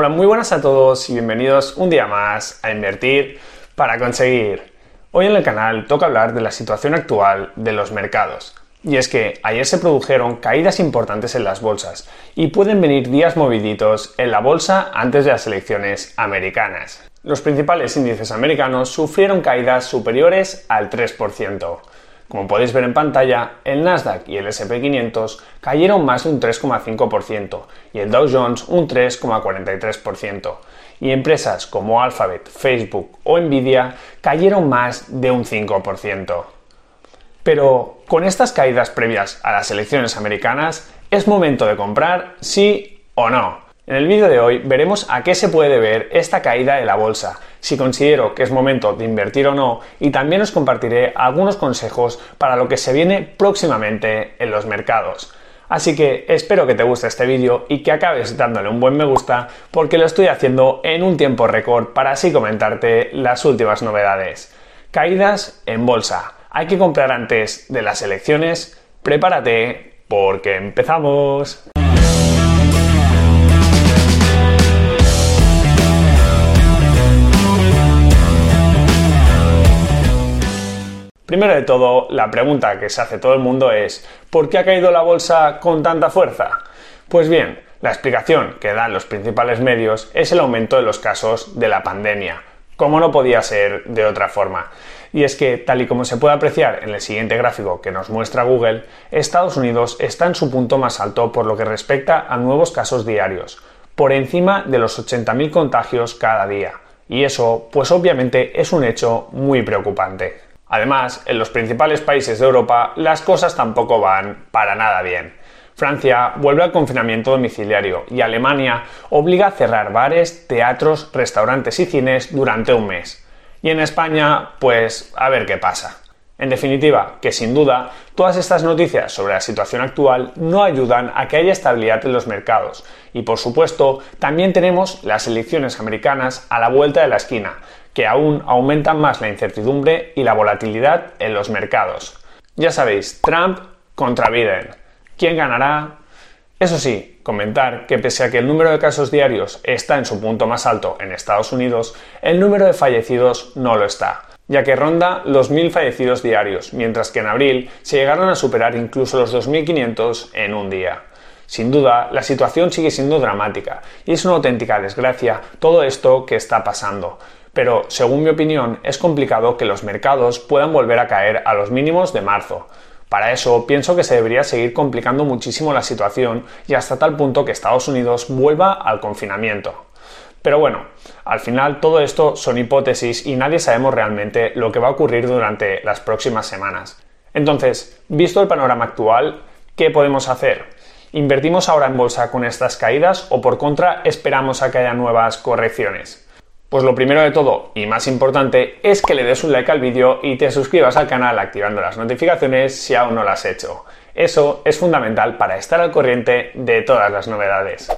Hola, muy buenas a todos y bienvenidos un día más a Invertir para conseguir. Hoy en el canal toca hablar de la situación actual de los mercados. Y es que ayer se produjeron caídas importantes en las bolsas y pueden venir días moviditos en la bolsa antes de las elecciones americanas. Los principales índices americanos sufrieron caídas superiores al 3%. Como podéis ver en pantalla, el Nasdaq y el SP500 cayeron más de un 3,5% y el Dow Jones un 3,43%. Y empresas como Alphabet, Facebook o Nvidia cayeron más de un 5%. Pero con estas caídas previas a las elecciones americanas, ¿es momento de comprar sí o no? En el vídeo de hoy veremos a qué se puede deber esta caída de la bolsa, si considero que es momento de invertir o no y también os compartiré algunos consejos para lo que se viene próximamente en los mercados. Así que espero que te guste este vídeo y que acabes dándole un buen me gusta porque lo estoy haciendo en un tiempo récord para así comentarte las últimas novedades. Caídas en bolsa. Hay que comprar antes de las elecciones. Prepárate porque empezamos. Primero de todo, la pregunta que se hace todo el mundo es ¿por qué ha caído la bolsa con tanta fuerza? Pues bien, la explicación que dan los principales medios es el aumento de los casos de la pandemia, como no podía ser de otra forma. Y es que, tal y como se puede apreciar en el siguiente gráfico que nos muestra Google, Estados Unidos está en su punto más alto por lo que respecta a nuevos casos diarios, por encima de los 80.000 contagios cada día. Y eso, pues obviamente, es un hecho muy preocupante. Además, en los principales países de Europa las cosas tampoco van para nada bien. Francia vuelve al confinamiento domiciliario y Alemania obliga a cerrar bares, teatros, restaurantes y cines durante un mes. Y en España, pues a ver qué pasa. En definitiva, que sin duda, todas estas noticias sobre la situación actual no ayudan a que haya estabilidad en los mercados. Y por supuesto, también tenemos las elecciones americanas a la vuelta de la esquina, que aún aumentan más la incertidumbre y la volatilidad en los mercados. Ya sabéis, Trump contra Biden. ¿Quién ganará? Eso sí, comentar que pese a que el número de casos diarios está en su punto más alto en Estados Unidos, el número de fallecidos no lo está, ya que ronda los 1.000 fallecidos diarios, mientras que en abril se llegaron a superar incluso los 2.500 en un día. Sin duda, la situación sigue siendo dramática y es una auténtica desgracia todo esto que está pasando pero según mi opinión es complicado que los mercados puedan volver a caer a los mínimos de marzo. Para eso pienso que se debería seguir complicando muchísimo la situación y hasta tal punto que Estados Unidos vuelva al confinamiento. Pero bueno, al final todo esto son hipótesis y nadie sabemos realmente lo que va a ocurrir durante las próximas semanas. Entonces, visto el panorama actual, ¿qué podemos hacer? ¿Invertimos ahora en bolsa con estas caídas o por contra esperamos a que haya nuevas correcciones? Pues lo primero de todo y más importante es que le des un like al vídeo y te suscribas al canal activando las notificaciones si aún no lo has hecho. Eso es fundamental para estar al corriente de todas las novedades.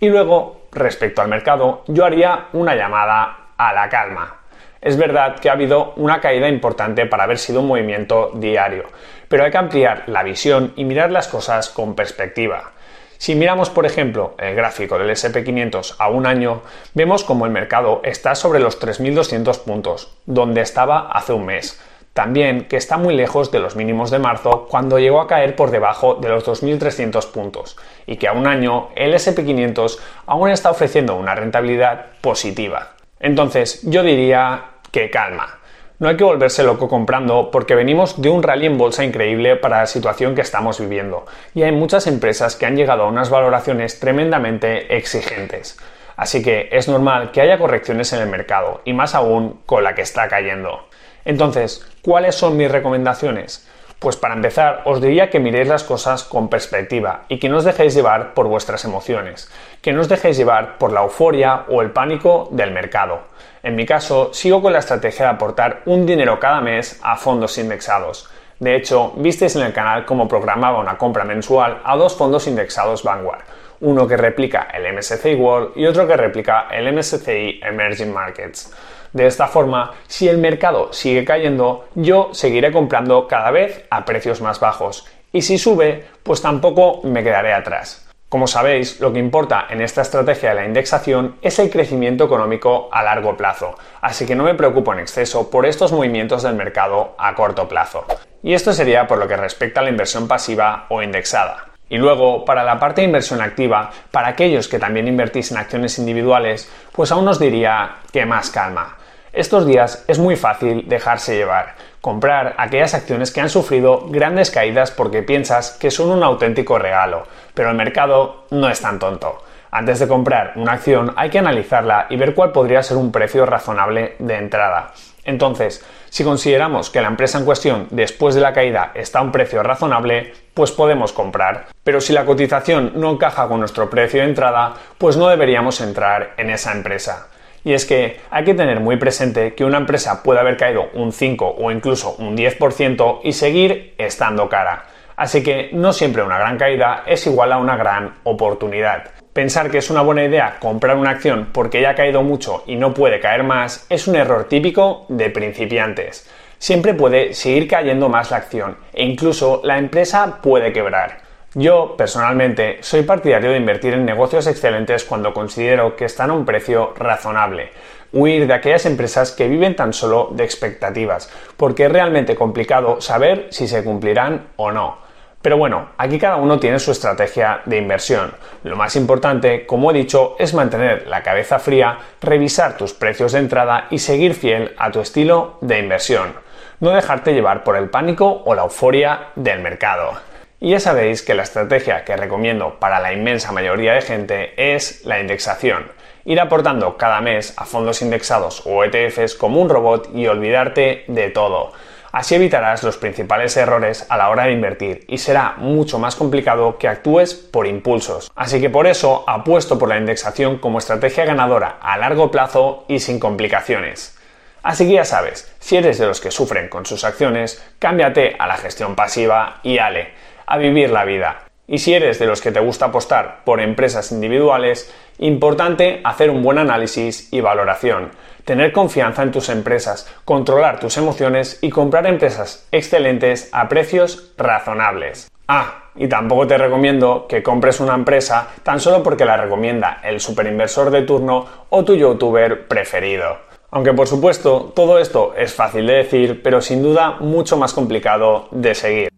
Y luego, respecto al mercado, yo haría una llamada a la calma. Es verdad que ha habido una caída importante para haber sido un movimiento diario, pero hay que ampliar la visión y mirar las cosas con perspectiva. Si miramos, por ejemplo, el gráfico del SP500 a un año, vemos como el mercado está sobre los 3.200 puntos, donde estaba hace un mes. También que está muy lejos de los mínimos de marzo cuando llegó a caer por debajo de los 2.300 puntos y que a un año el SP500 aún está ofreciendo una rentabilidad positiva. Entonces yo diría que calma, no hay que volverse loco comprando porque venimos de un rally en bolsa increíble para la situación que estamos viviendo y hay muchas empresas que han llegado a unas valoraciones tremendamente exigentes. Así que es normal que haya correcciones en el mercado y más aún con la que está cayendo. Entonces, ¿cuáles son mis recomendaciones? Pues para empezar, os diría que miréis las cosas con perspectiva y que no os dejéis llevar por vuestras emociones, que no os dejéis llevar por la euforia o el pánico del mercado. En mi caso, sigo con la estrategia de aportar un dinero cada mes a fondos indexados. De hecho, visteis en el canal cómo programaba una compra mensual a dos fondos indexados Vanguard, uno que replica el MSCI World y otro que replica el MSCI Emerging Markets. De esta forma, si el mercado sigue cayendo, yo seguiré comprando cada vez a precios más bajos. Y si sube, pues tampoco me quedaré atrás. Como sabéis, lo que importa en esta estrategia de la indexación es el crecimiento económico a largo plazo, así que no me preocupo en exceso por estos movimientos del mercado a corto plazo. Y esto sería por lo que respecta a la inversión pasiva o indexada. Y luego, para la parte de inversión activa, para aquellos que también invertís en acciones individuales, pues aún os diría que más calma. Estos días es muy fácil dejarse llevar, comprar aquellas acciones que han sufrido grandes caídas porque piensas que son un auténtico regalo, pero el mercado no es tan tonto. Antes de comprar una acción hay que analizarla y ver cuál podría ser un precio razonable de entrada. Entonces, si consideramos que la empresa en cuestión después de la caída está a un precio razonable, pues podemos comprar. Pero si la cotización no encaja con nuestro precio de entrada, pues no deberíamos entrar en esa empresa. Y es que hay que tener muy presente que una empresa puede haber caído un 5 o incluso un 10% y seguir estando cara. Así que no siempre una gran caída es igual a una gran oportunidad. Pensar que es una buena idea comprar una acción porque ya ha caído mucho y no puede caer más es un error típico de principiantes. Siempre puede seguir cayendo más la acción e incluso la empresa puede quebrar. Yo, personalmente, soy partidario de invertir en negocios excelentes cuando considero que están a un precio razonable. Huir de aquellas empresas que viven tan solo de expectativas, porque es realmente complicado saber si se cumplirán o no. Pero bueno, aquí cada uno tiene su estrategia de inversión. Lo más importante, como he dicho, es mantener la cabeza fría, revisar tus precios de entrada y seguir fiel a tu estilo de inversión. No dejarte llevar por el pánico o la euforia del mercado. Y ya sabéis que la estrategia que recomiendo para la inmensa mayoría de gente es la indexación. Ir aportando cada mes a fondos indexados o ETFs como un robot y olvidarte de todo. Así evitarás los principales errores a la hora de invertir y será mucho más complicado que actúes por impulsos. Así que por eso apuesto por la indexación como estrategia ganadora a largo plazo y sin complicaciones. Así que ya sabes, si eres de los que sufren con sus acciones, cámbiate a la gestión pasiva y ale, a vivir la vida. Y si eres de los que te gusta apostar por empresas individuales, importante hacer un buen análisis y valoración, tener confianza en tus empresas, controlar tus emociones y comprar empresas excelentes a precios razonables. Ah, y tampoco te recomiendo que compres una empresa tan solo porque la recomienda el superinversor de turno o tu youtuber preferido. Aunque por supuesto todo esto es fácil de decir, pero sin duda mucho más complicado de seguir.